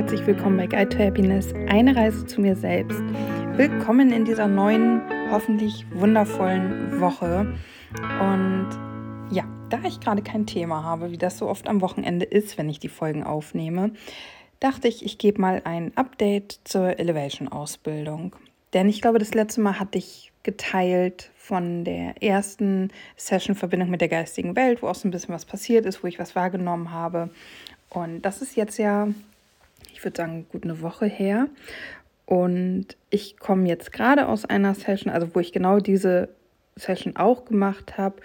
herzlich willkommen bei Guide to Happiness, eine Reise zu mir selbst. Willkommen in dieser neuen, hoffentlich wundervollen Woche. Und ja, da ich gerade kein Thema habe, wie das so oft am Wochenende ist, wenn ich die Folgen aufnehme, dachte ich, ich gebe mal ein Update zur Elevation-Ausbildung. Denn ich glaube, das letzte Mal hatte ich geteilt von der ersten Session Verbindung mit der geistigen Welt, wo auch so ein bisschen was passiert ist, wo ich was wahrgenommen habe. Und das ist jetzt ja, würde sagen, gut eine Woche her. Und ich komme jetzt gerade aus einer Session, also wo ich genau diese Session auch gemacht habe.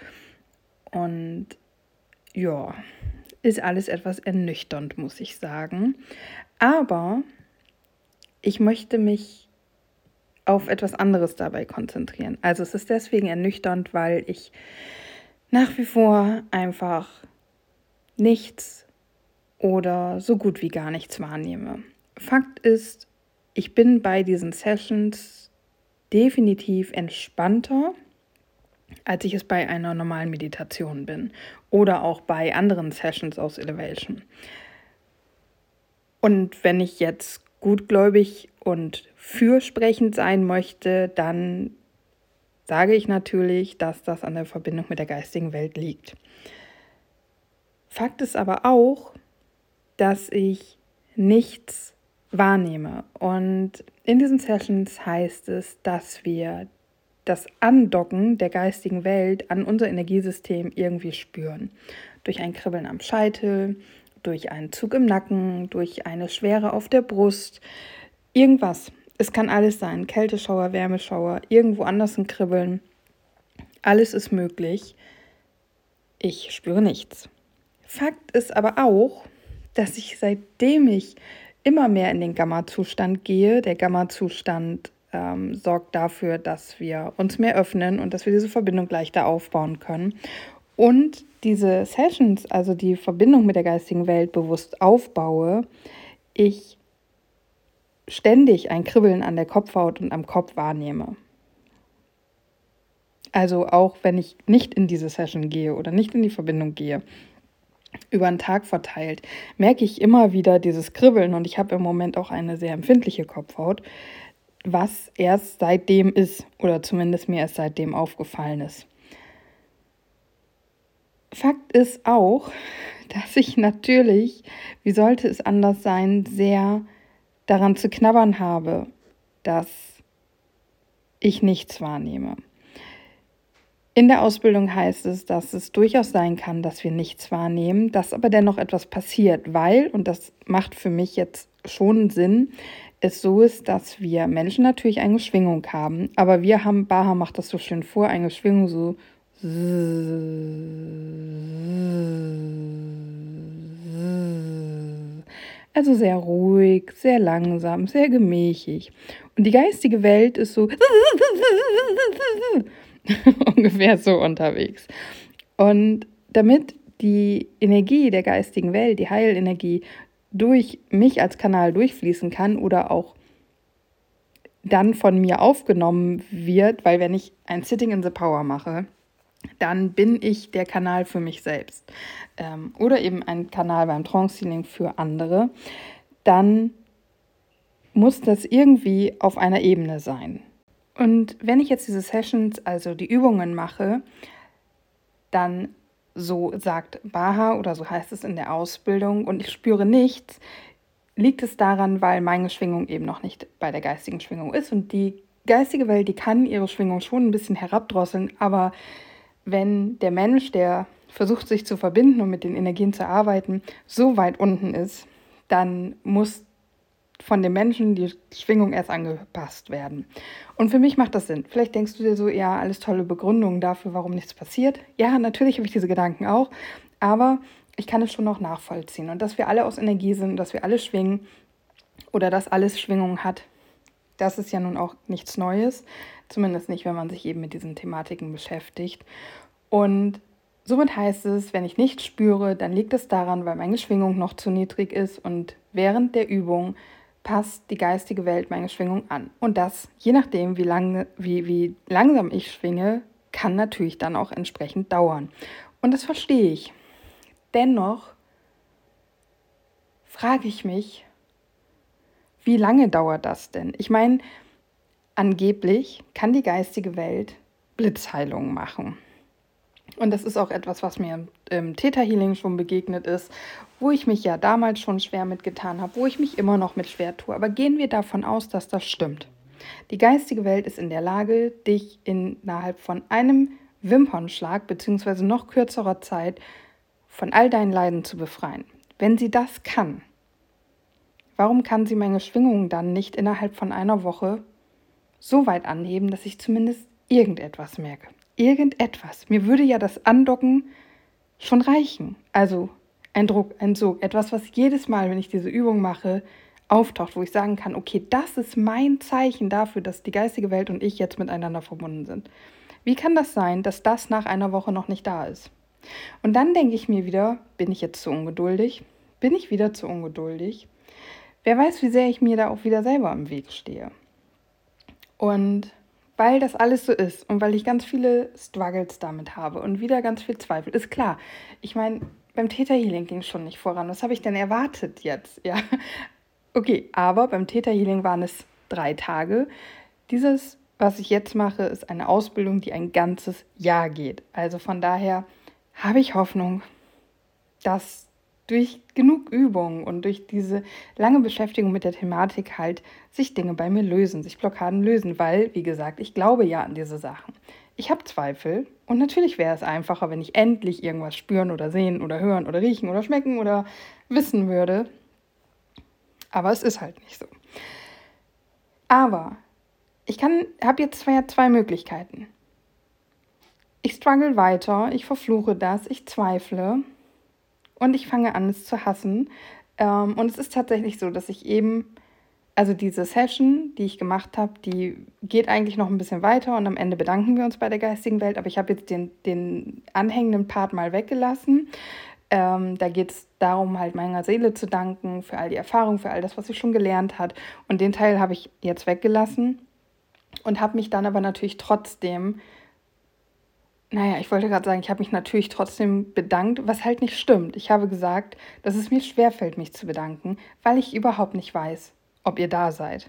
Und ja, ist alles etwas ernüchternd, muss ich sagen. Aber ich möchte mich auf etwas anderes dabei konzentrieren. Also es ist deswegen ernüchternd, weil ich nach wie vor einfach nichts oder so gut wie gar nichts wahrnehme. Fakt ist, ich bin bei diesen Sessions definitiv entspannter, als ich es bei einer normalen Meditation bin oder auch bei anderen Sessions aus Elevation. Und wenn ich jetzt gutgläubig und fürsprechend sein möchte, dann sage ich natürlich, dass das an der Verbindung mit der geistigen Welt liegt. Fakt ist aber auch, dass ich nichts wahrnehme. Und in diesen Sessions heißt es, dass wir das Andocken der geistigen Welt an unser Energiesystem irgendwie spüren. Durch ein Kribbeln am Scheitel, durch einen Zug im Nacken, durch eine Schwere auf der Brust, irgendwas. Es kann alles sein, Kälteschauer, Wärmeschauer, irgendwo anders ein Kribbeln. Alles ist möglich. Ich spüre nichts. Fakt ist aber auch, dass ich seitdem ich immer mehr in den Gamma-Zustand gehe, der Gamma-Zustand ähm, sorgt dafür, dass wir uns mehr öffnen und dass wir diese Verbindung leichter aufbauen können. Und diese Sessions, also die Verbindung mit der geistigen Welt bewusst aufbaue, ich ständig ein Kribbeln an der Kopfhaut und am Kopf wahrnehme. Also auch wenn ich nicht in diese Session gehe oder nicht in die Verbindung gehe, über den Tag verteilt, merke ich immer wieder dieses Kribbeln und ich habe im Moment auch eine sehr empfindliche Kopfhaut, was erst seitdem ist oder zumindest mir erst seitdem aufgefallen ist. Fakt ist auch, dass ich natürlich, wie sollte es anders sein, sehr daran zu knabbern habe, dass ich nichts wahrnehme. In der Ausbildung heißt es, dass es durchaus sein kann, dass wir nichts wahrnehmen, dass aber dennoch etwas passiert, weil, und das macht für mich jetzt schon Sinn, es so ist, dass wir Menschen natürlich eine Schwingung haben, aber wir haben, Baha macht das so schön vor, eine Schwingung so. Also sehr ruhig, sehr langsam, sehr gemächig. Und die geistige Welt ist so ungefähr so unterwegs. Und damit die Energie der geistigen Welt, die Heilenergie, durch mich als Kanal durchfließen kann oder auch dann von mir aufgenommen wird, weil wenn ich ein Sitting in the Power mache, dann bin ich der Kanal für mich selbst ähm, oder eben ein Kanal beim Trance Healing für andere, dann muss das irgendwie auf einer Ebene sein. Und wenn ich jetzt diese Sessions, also die Übungen mache, dann so sagt Baha oder so heißt es in der Ausbildung und ich spüre nichts, liegt es daran, weil meine Schwingung eben noch nicht bei der geistigen Schwingung ist. Und die geistige Welt, die kann ihre Schwingung schon ein bisschen herabdrosseln, aber wenn der Mensch, der versucht sich zu verbinden und mit den Energien zu arbeiten, so weit unten ist, dann muss von den Menschen die Schwingung erst angepasst werden. Und für mich macht das Sinn. Vielleicht denkst du dir so, ja, alles tolle Begründungen dafür, warum nichts passiert. Ja, natürlich habe ich diese Gedanken auch, aber ich kann es schon noch nachvollziehen. Und dass wir alle aus Energie sind, dass wir alle schwingen oder dass alles Schwingung hat, das ist ja nun auch nichts Neues. Zumindest nicht, wenn man sich eben mit diesen Thematiken beschäftigt. Und somit heißt es, wenn ich nichts spüre, dann liegt es daran, weil meine Schwingung noch zu niedrig ist und während der Übung passt die geistige Welt meine Schwingung an. Und das, je nachdem, wie, lang, wie, wie langsam ich schwinge, kann natürlich dann auch entsprechend dauern. Und das verstehe ich. Dennoch frage ich mich, wie lange dauert das denn? Ich meine, angeblich kann die geistige Welt Blitzheilungen machen. Und das ist auch etwas, was mir im Theta Healing schon begegnet ist, wo ich mich ja damals schon schwer mitgetan habe, wo ich mich immer noch mit schwer tue. Aber gehen wir davon aus, dass das stimmt. Die geistige Welt ist in der Lage, dich innerhalb von einem Wimpernschlag bzw. noch kürzerer Zeit von all deinen Leiden zu befreien. Wenn sie das kann, warum kann sie meine Schwingungen dann nicht innerhalb von einer Woche so weit anheben, dass ich zumindest irgendetwas merke? Irgendetwas. Mir würde ja das Andocken schon reichen. Also ein Druck, ein Sog, etwas, was jedes Mal, wenn ich diese Übung mache, auftaucht, wo ich sagen kann, okay, das ist mein Zeichen dafür, dass die geistige Welt und ich jetzt miteinander verbunden sind. Wie kann das sein, dass das nach einer Woche noch nicht da ist? Und dann denke ich mir wieder, bin ich jetzt zu ungeduldig? Bin ich wieder zu ungeduldig? Wer weiß, wie sehr ich mir da auch wieder selber im Weg stehe. Und weil das alles so ist und weil ich ganz viele Struggles damit habe und wieder ganz viel Zweifel, ist klar. Ich meine, beim Theta Healing ging es schon nicht voran. Was habe ich denn erwartet jetzt? Ja. Okay, aber beim Theta Healing waren es drei Tage. Dieses, was ich jetzt mache, ist eine Ausbildung, die ein ganzes Jahr geht. Also von daher habe ich Hoffnung, dass durch genug Übung und durch diese lange Beschäftigung mit der Thematik halt sich Dinge bei mir lösen, sich Blockaden lösen, weil, wie gesagt, ich glaube ja an diese Sachen. Ich habe Zweifel und natürlich wäre es einfacher, wenn ich endlich irgendwas spüren oder sehen oder hören oder riechen oder schmecken oder wissen würde. Aber es ist halt nicht so. Aber ich kann, habe jetzt zwei, zwei Möglichkeiten. Ich struggle weiter, ich verfluche das, ich zweifle und ich fange an, es zu hassen. Ähm, und es ist tatsächlich so, dass ich eben, also diese Session, die ich gemacht habe, die geht eigentlich noch ein bisschen weiter und am Ende bedanken wir uns bei der geistigen Welt. Aber ich habe jetzt den, den anhängenden Part mal weggelassen. Ähm, da geht es darum, halt meiner Seele zu danken für all die Erfahrungen, für all das, was sie schon gelernt hat. Und den Teil habe ich jetzt weggelassen und habe mich dann aber natürlich trotzdem naja, ich wollte gerade sagen, ich habe mich natürlich trotzdem bedankt, was halt nicht stimmt. Ich habe gesagt, dass es mir schwerfällt, mich zu bedanken, weil ich überhaupt nicht weiß, ob ihr da seid.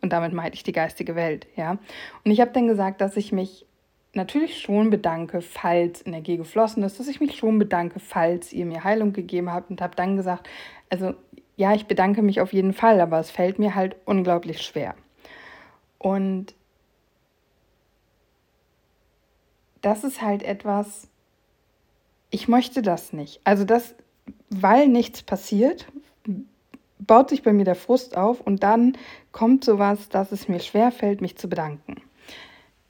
Und damit meinte ich die geistige Welt, ja. Und ich habe dann gesagt, dass ich mich natürlich schon bedanke, falls Energie geflossen ist, dass ich mich schon bedanke, falls ihr mir Heilung gegeben habt und habe dann gesagt, also ja, ich bedanke mich auf jeden Fall, aber es fällt mir halt unglaublich schwer. Und das ist halt etwas, ich möchte das nicht. Also das, weil nichts passiert, baut sich bei mir der Frust auf und dann kommt sowas, dass es mir schwerfällt, mich zu bedanken.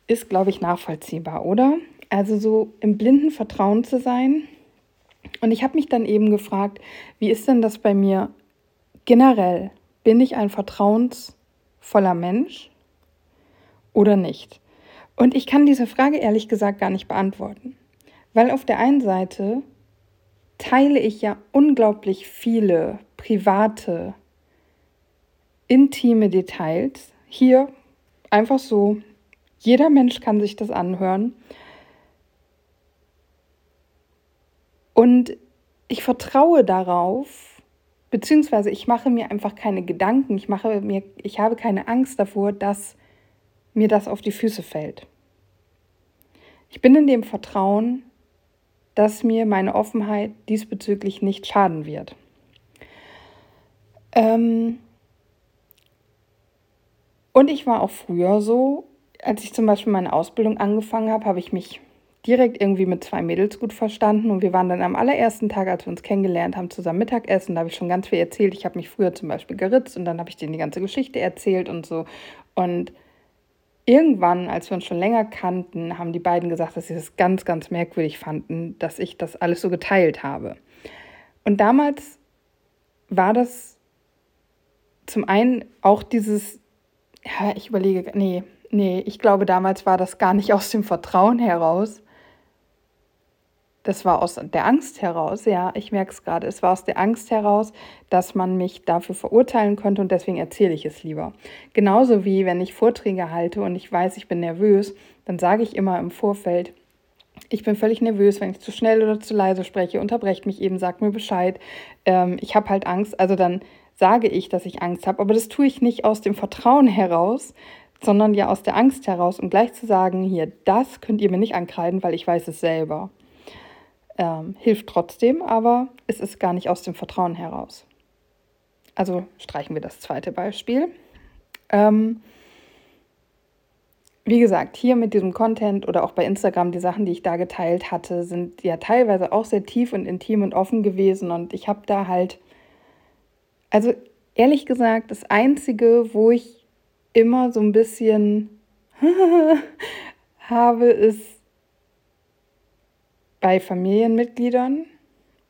Ist, glaube ich, nachvollziehbar, oder? Also so im blinden Vertrauen zu sein. Und ich habe mich dann eben gefragt, wie ist denn das bei mir generell? Bin ich ein vertrauensvoller Mensch oder nicht? Und ich kann diese Frage ehrlich gesagt gar nicht beantworten, weil auf der einen Seite teile ich ja unglaublich viele private, intime Details. Hier einfach so, jeder Mensch kann sich das anhören. Und ich vertraue darauf, beziehungsweise ich mache mir einfach keine Gedanken, ich, mache mir, ich habe keine Angst davor, dass mir das auf die Füße fällt. Ich bin in dem Vertrauen, dass mir meine Offenheit diesbezüglich nicht schaden wird. Ähm und ich war auch früher so, als ich zum Beispiel meine Ausbildung angefangen habe, habe ich mich direkt irgendwie mit zwei Mädels gut verstanden und wir waren dann am allerersten Tag, als wir uns kennengelernt haben, zusammen Mittagessen. Da habe ich schon ganz viel erzählt. Ich habe mich früher zum Beispiel geritzt und dann habe ich denen die ganze Geschichte erzählt und so. Und irgendwann, als wir uns schon länger kannten, haben die beiden gesagt, dass sie das ganz, ganz merkwürdig fanden, dass ich das alles so geteilt habe. Und damals war das zum einen auch dieses, ja, ich überlege, nee, nee, ich glaube, damals war das gar nicht aus dem Vertrauen heraus, das war aus der Angst heraus, ja, ich merke es gerade, es war aus der Angst heraus, dass man mich dafür verurteilen könnte und deswegen erzähle ich es lieber. Genauso wie wenn ich Vorträge halte und ich weiß, ich bin nervös, dann sage ich immer im Vorfeld, ich bin völlig nervös, wenn ich zu schnell oder zu leise spreche, unterbrecht mich eben, sagt mir Bescheid. Ähm, ich habe halt Angst, also dann sage ich, dass ich Angst habe, aber das tue ich nicht aus dem Vertrauen heraus, sondern ja aus der Angst heraus, um gleich zu sagen, hier, das könnt ihr mir nicht ankreiden, weil ich weiß es selber. Ähm, hilft trotzdem, aber es ist gar nicht aus dem Vertrauen heraus. Also streichen wir das zweite Beispiel. Ähm, wie gesagt, hier mit diesem Content oder auch bei Instagram, die Sachen, die ich da geteilt hatte, sind ja teilweise auch sehr tief und intim und offen gewesen. Und ich habe da halt, also ehrlich gesagt, das Einzige, wo ich immer so ein bisschen habe, ist bei Familienmitgliedern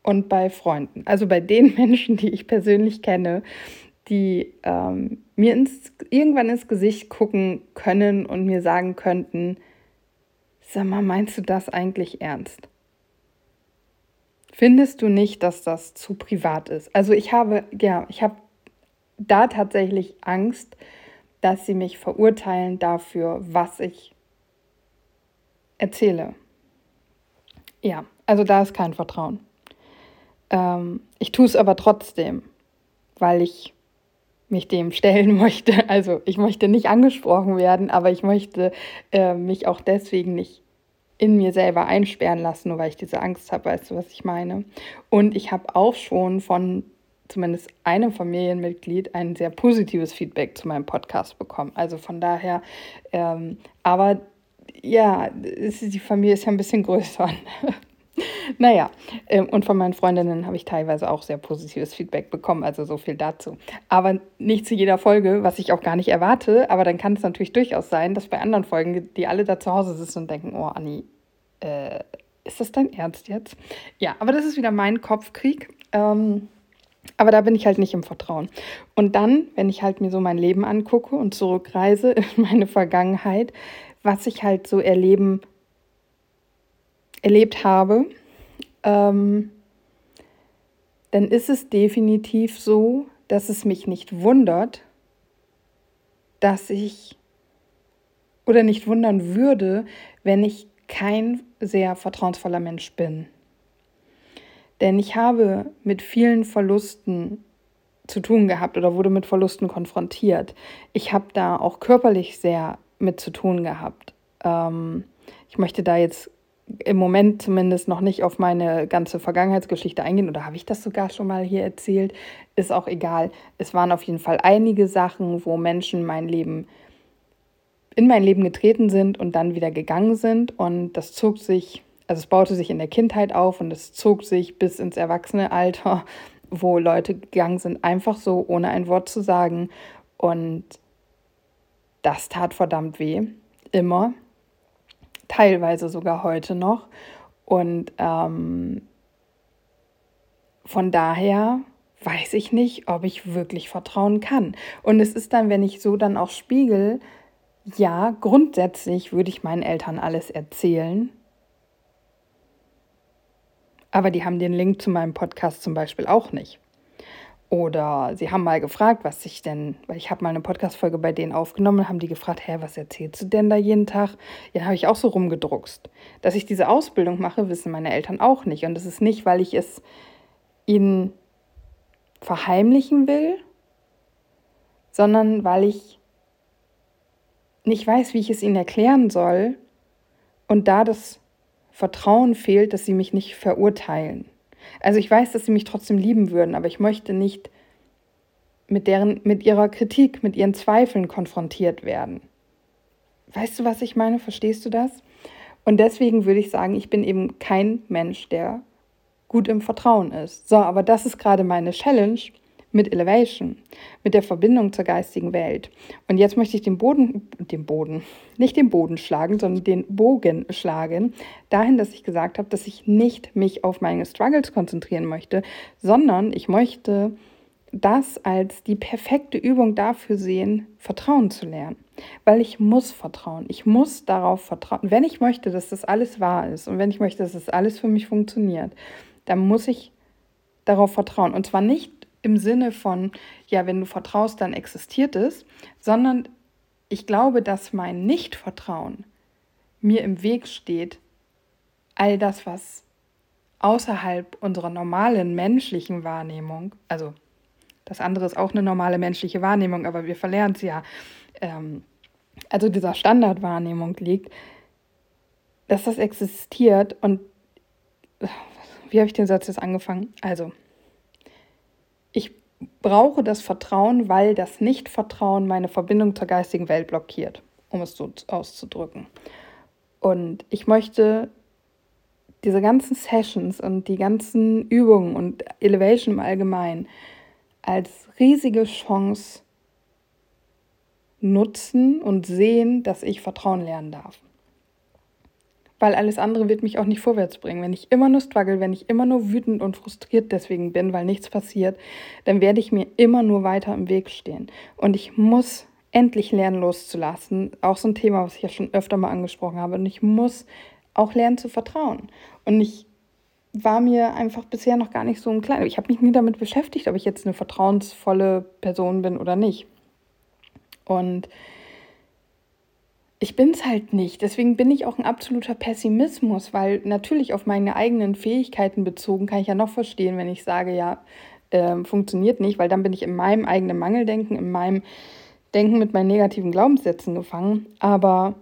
und bei Freunden. Also bei den Menschen, die ich persönlich kenne, die ähm, mir ins, irgendwann ins Gesicht gucken können und mir sagen könnten, sag mal, meinst du das eigentlich ernst? Findest du nicht, dass das zu privat ist? Also ich habe, ja, ich habe da tatsächlich Angst, dass sie mich verurteilen dafür, was ich erzähle. Ja, also da ist kein Vertrauen. Ähm, ich tue es aber trotzdem, weil ich mich dem stellen möchte. Also ich möchte nicht angesprochen werden, aber ich möchte äh, mich auch deswegen nicht in mir selber einsperren lassen, nur weil ich diese Angst habe, weißt du, was ich meine? Und ich habe auch schon von zumindest einem Familienmitglied ein sehr positives Feedback zu meinem Podcast bekommen. Also von daher, ähm, aber ja, die Familie ist ja ein bisschen größer. naja, ähm, und von meinen Freundinnen habe ich teilweise auch sehr positives Feedback bekommen, also so viel dazu. Aber nicht zu jeder Folge, was ich auch gar nicht erwarte, aber dann kann es natürlich durchaus sein, dass bei anderen Folgen, die alle da zu Hause sitzen und denken, oh Anni, äh, ist das dein Ernst jetzt? Ja, aber das ist wieder mein Kopfkrieg. Ähm, aber da bin ich halt nicht im Vertrauen. Und dann, wenn ich halt mir so mein Leben angucke und zurückreise in meine Vergangenheit, was ich halt so erleben erlebt habe, ähm, dann ist es definitiv so, dass es mich nicht wundert, dass ich oder nicht wundern würde, wenn ich kein sehr vertrauensvoller Mensch bin. Denn ich habe mit vielen Verlusten zu tun gehabt oder wurde mit Verlusten konfrontiert. Ich habe da auch körperlich sehr mit zu tun gehabt. Ähm, ich möchte da jetzt im Moment zumindest noch nicht auf meine ganze Vergangenheitsgeschichte eingehen oder habe ich das sogar schon mal hier erzählt, ist auch egal. Es waren auf jeden Fall einige Sachen, wo Menschen mein Leben in mein Leben getreten sind und dann wieder gegangen sind. Und das zog sich, also es baute sich in der Kindheit auf und es zog sich bis ins Erwachsenealter, wo Leute gegangen sind, einfach so ohne ein Wort zu sagen. Und das tat verdammt weh, immer teilweise sogar heute noch. Und ähm, von daher weiß ich nicht, ob ich wirklich vertrauen kann. Und es ist dann, wenn ich so dann auch spiegel, ja, grundsätzlich würde ich meinen Eltern alles erzählen. Aber die haben den Link zu meinem Podcast zum Beispiel auch nicht. Oder sie haben mal gefragt, was ich denn, weil ich habe mal eine Podcast-Folge bei denen aufgenommen, haben die gefragt, hä, was erzählst du denn da jeden Tag? Ja, habe ich auch so rumgedruckst. Dass ich diese Ausbildung mache, wissen meine Eltern auch nicht. Und das ist nicht, weil ich es ihnen verheimlichen will, sondern weil ich nicht weiß, wie ich es ihnen erklären soll. Und da das Vertrauen fehlt, dass sie mich nicht verurteilen. Also ich weiß, dass sie mich trotzdem lieben würden, aber ich möchte nicht mit, deren, mit ihrer Kritik, mit ihren Zweifeln konfrontiert werden. Weißt du, was ich meine? Verstehst du das? Und deswegen würde ich sagen, ich bin eben kein Mensch, der gut im Vertrauen ist. So, aber das ist gerade meine Challenge mit Elevation, mit der Verbindung zur geistigen Welt. Und jetzt möchte ich den Boden, den Boden, nicht den Boden schlagen, sondern den Bogen schlagen, dahin, dass ich gesagt habe, dass ich nicht mich auf meine Struggles konzentrieren möchte, sondern ich möchte das als die perfekte Übung dafür sehen, Vertrauen zu lernen. Weil ich muss vertrauen. Ich muss darauf vertrauen. Wenn ich möchte, dass das alles wahr ist und wenn ich möchte, dass das alles für mich funktioniert, dann muss ich darauf vertrauen. Und zwar nicht im Sinne von, ja, wenn du vertraust, dann existiert es, sondern ich glaube, dass mein Nichtvertrauen mir im Weg steht, all das, was außerhalb unserer normalen menschlichen Wahrnehmung, also Das andere ist auch eine normale menschliche Wahrnehmung, aber wir verlernen es ja. Ähm, also dieser Standardwahrnehmung liegt, dass das existiert und wie habe ich den Satz jetzt angefangen? Also, ich brauche das Vertrauen, weil das Nicht-Vertrauen meine Verbindung zur geistigen Welt blockiert, um es so auszudrücken. Und ich möchte diese ganzen Sessions und die ganzen Übungen und Elevation im Allgemeinen als riesige Chance nutzen und sehen, dass ich Vertrauen lernen darf weil alles andere wird mich auch nicht vorwärts bringen. Wenn ich immer nur struggle, wenn ich immer nur wütend und frustriert deswegen bin, weil nichts passiert, dann werde ich mir immer nur weiter im Weg stehen. Und ich muss endlich lernen loszulassen. Auch so ein Thema, was ich ja schon öfter mal angesprochen habe. Und ich muss auch lernen zu vertrauen. Und ich war mir einfach bisher noch gar nicht so ein kleiner. Ich habe mich nie damit beschäftigt, ob ich jetzt eine vertrauensvolle Person bin oder nicht. Und ich bin es halt nicht. Deswegen bin ich auch ein absoluter Pessimismus, weil natürlich auf meine eigenen Fähigkeiten bezogen kann ich ja noch verstehen, wenn ich sage, ja, äh, funktioniert nicht, weil dann bin ich in meinem eigenen Mangeldenken, in meinem Denken mit meinen negativen Glaubenssätzen gefangen. Aber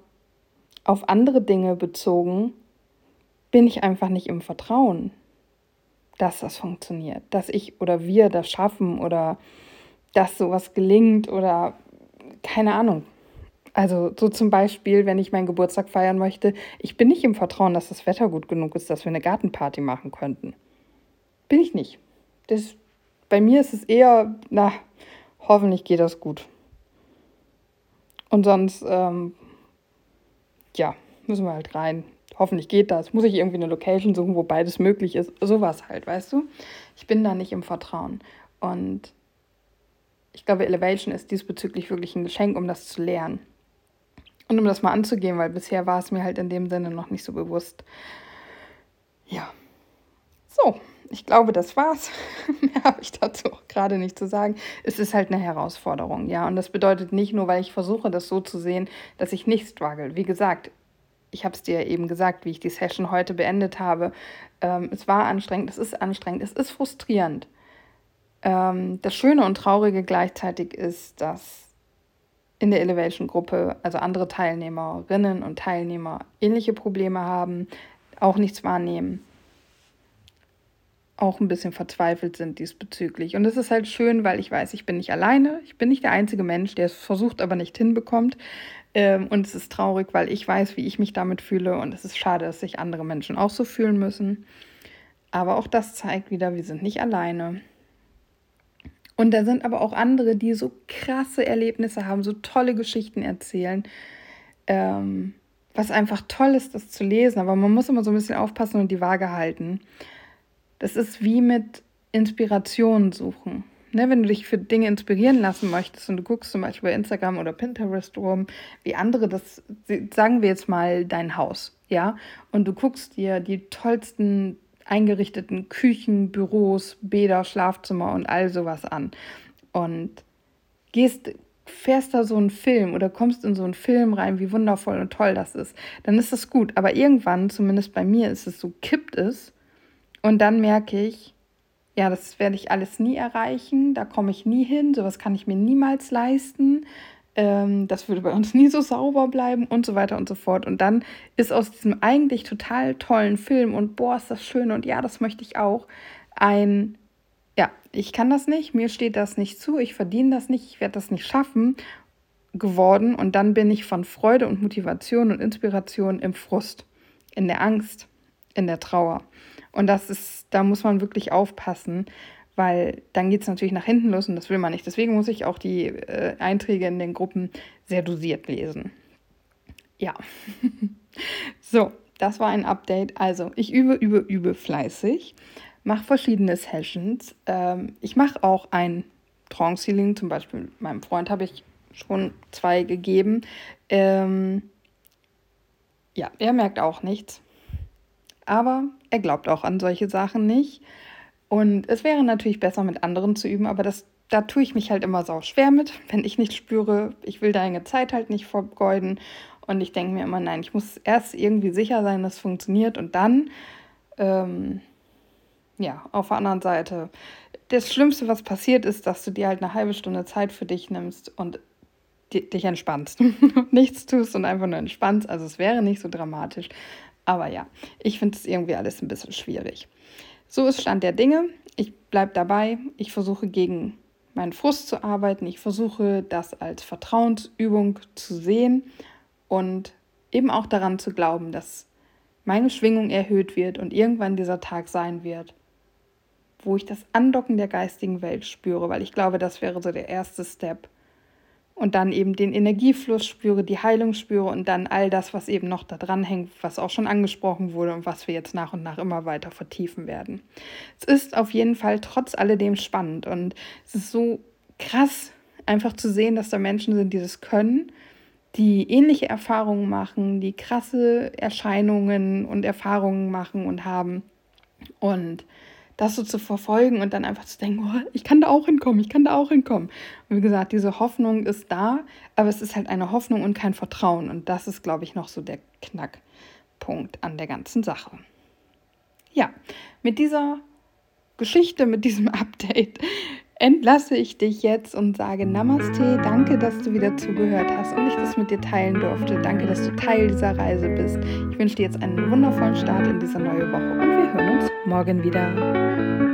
auf andere Dinge bezogen bin ich einfach nicht im Vertrauen, dass das funktioniert, dass ich oder wir das schaffen oder dass sowas gelingt oder keine Ahnung. Also so zum Beispiel, wenn ich meinen Geburtstag feiern möchte, ich bin nicht im Vertrauen, dass das Wetter gut genug ist, dass wir eine Gartenparty machen könnten. Bin ich nicht. Das, bei mir ist es eher, na, hoffentlich geht das gut. Und sonst, ähm, ja, müssen wir halt rein. Hoffentlich geht das. Muss ich irgendwie eine Location suchen, wo beides möglich ist. Sowas halt, weißt du? Ich bin da nicht im Vertrauen. Und ich glaube, Elevation ist diesbezüglich wirklich ein Geschenk, um das zu lernen. Und um das mal anzugehen, weil bisher war es mir halt in dem Sinne noch nicht so bewusst. Ja. So, ich glaube, das war's. Mehr habe ich dazu auch gerade nicht zu sagen. Es ist halt eine Herausforderung, ja. Und das bedeutet nicht nur, weil ich versuche, das so zu sehen, dass ich nicht struggle. Wie gesagt, ich habe es dir eben gesagt, wie ich die Session heute beendet habe. Ähm, es war anstrengend, es ist anstrengend, es ist frustrierend. Ähm, das Schöne und Traurige gleichzeitig ist, dass in der Elevation-Gruppe, also andere Teilnehmerinnen und Teilnehmer, ähnliche Probleme haben, auch nichts wahrnehmen, auch ein bisschen verzweifelt sind diesbezüglich. Und es ist halt schön, weil ich weiß, ich bin nicht alleine, ich bin nicht der einzige Mensch, der es versucht, aber nicht hinbekommt. Ähm, und es ist traurig, weil ich weiß, wie ich mich damit fühle. Und es ist schade, dass sich andere Menschen auch so fühlen müssen. Aber auch das zeigt wieder, wir sind nicht alleine. Und da sind aber auch andere, die so krasse Erlebnisse haben, so tolle Geschichten erzählen. Ähm, was einfach toll ist, das zu lesen. Aber man muss immer so ein bisschen aufpassen und die Waage halten. Das ist wie mit Inspiration suchen. Ne, wenn du dich für Dinge inspirieren lassen möchtest und du guckst zum Beispiel bei Instagram oder Pinterest rum, wie andere das, sagen wir jetzt mal dein Haus, ja, und du guckst dir die tollsten eingerichteten Küchen, Büros, Bäder, Schlafzimmer und all sowas an. Und gehst, fährst da so einen Film oder kommst in so einen Film rein, wie wundervoll und toll das ist, dann ist das gut. Aber irgendwann, zumindest bei mir, ist es so, kippt es. Und dann merke ich, ja, das werde ich alles nie erreichen, da komme ich nie hin, sowas kann ich mir niemals leisten ähm, das würde bei uns nie so sauber bleiben und so weiter und so fort. Und dann ist aus diesem eigentlich total tollen Film und boah, ist das schön und ja, das möchte ich auch, ein, ja, ich kann das nicht, mir steht das nicht zu, ich verdiene das nicht, ich werde das nicht schaffen geworden. Und dann bin ich von Freude und Motivation und Inspiration im Frust, in der Angst, in der Trauer. Und das ist, da muss man wirklich aufpassen, weil dann geht es natürlich nach hinten los und das will man nicht. Deswegen muss ich auch die äh, Einträge in den Gruppen sehr dosiert lesen. Ja. so, das war ein Update. Also, ich übe, übe, übe fleißig, mache verschiedene Sessions. Ähm, ich mache auch ein Trance Healing, zum Beispiel meinem Freund habe ich schon zwei gegeben. Ähm, ja, er merkt auch nichts. Aber er glaubt auch an solche Sachen nicht. Und es wäre natürlich besser, mit anderen zu üben, aber das, da tue ich mich halt immer sau schwer mit, wenn ich nicht spüre, ich will deine Zeit halt nicht vergeuden. Und ich denke mir immer, nein, ich muss erst irgendwie sicher sein, dass es funktioniert und dann, ähm, ja, auf der anderen Seite, das Schlimmste, was passiert ist, dass du dir halt eine halbe Stunde Zeit für dich nimmst und dich entspannst. Nichts tust und einfach nur entspannst. Also es wäre nicht so dramatisch. Aber ja, ich finde es irgendwie alles ein bisschen schwierig. So ist Stand der Dinge. Ich bleibe dabei. Ich versuche gegen meinen Frust zu arbeiten. Ich versuche das als Vertrauensübung zu sehen und eben auch daran zu glauben, dass meine Schwingung erhöht wird und irgendwann dieser Tag sein wird, wo ich das Andocken der geistigen Welt spüre, weil ich glaube, das wäre so der erste Step. Und dann eben den Energiefluss spüre, die Heilung spüre und dann all das, was eben noch da dran hängt, was auch schon angesprochen wurde und was wir jetzt nach und nach immer weiter vertiefen werden. Es ist auf jeden Fall trotz alledem spannend und es ist so krass, einfach zu sehen, dass da Menschen sind, die das können, die ähnliche Erfahrungen machen, die krasse Erscheinungen und Erfahrungen machen und haben. Und das so zu verfolgen und dann einfach zu denken, oh, ich kann da auch hinkommen, ich kann da auch hinkommen. Und wie gesagt, diese Hoffnung ist da, aber es ist halt eine Hoffnung und kein Vertrauen. Und das ist, glaube ich, noch so der Knackpunkt an der ganzen Sache. Ja, mit dieser Geschichte, mit diesem Update entlasse ich dich jetzt und sage Namaste. Danke, dass du wieder zugehört hast und ich das mit dir teilen durfte. Danke, dass du Teil dieser Reise bist. Ich wünsche dir jetzt einen wundervollen Start in diese neue Woche und wir hören uns morgen wieder.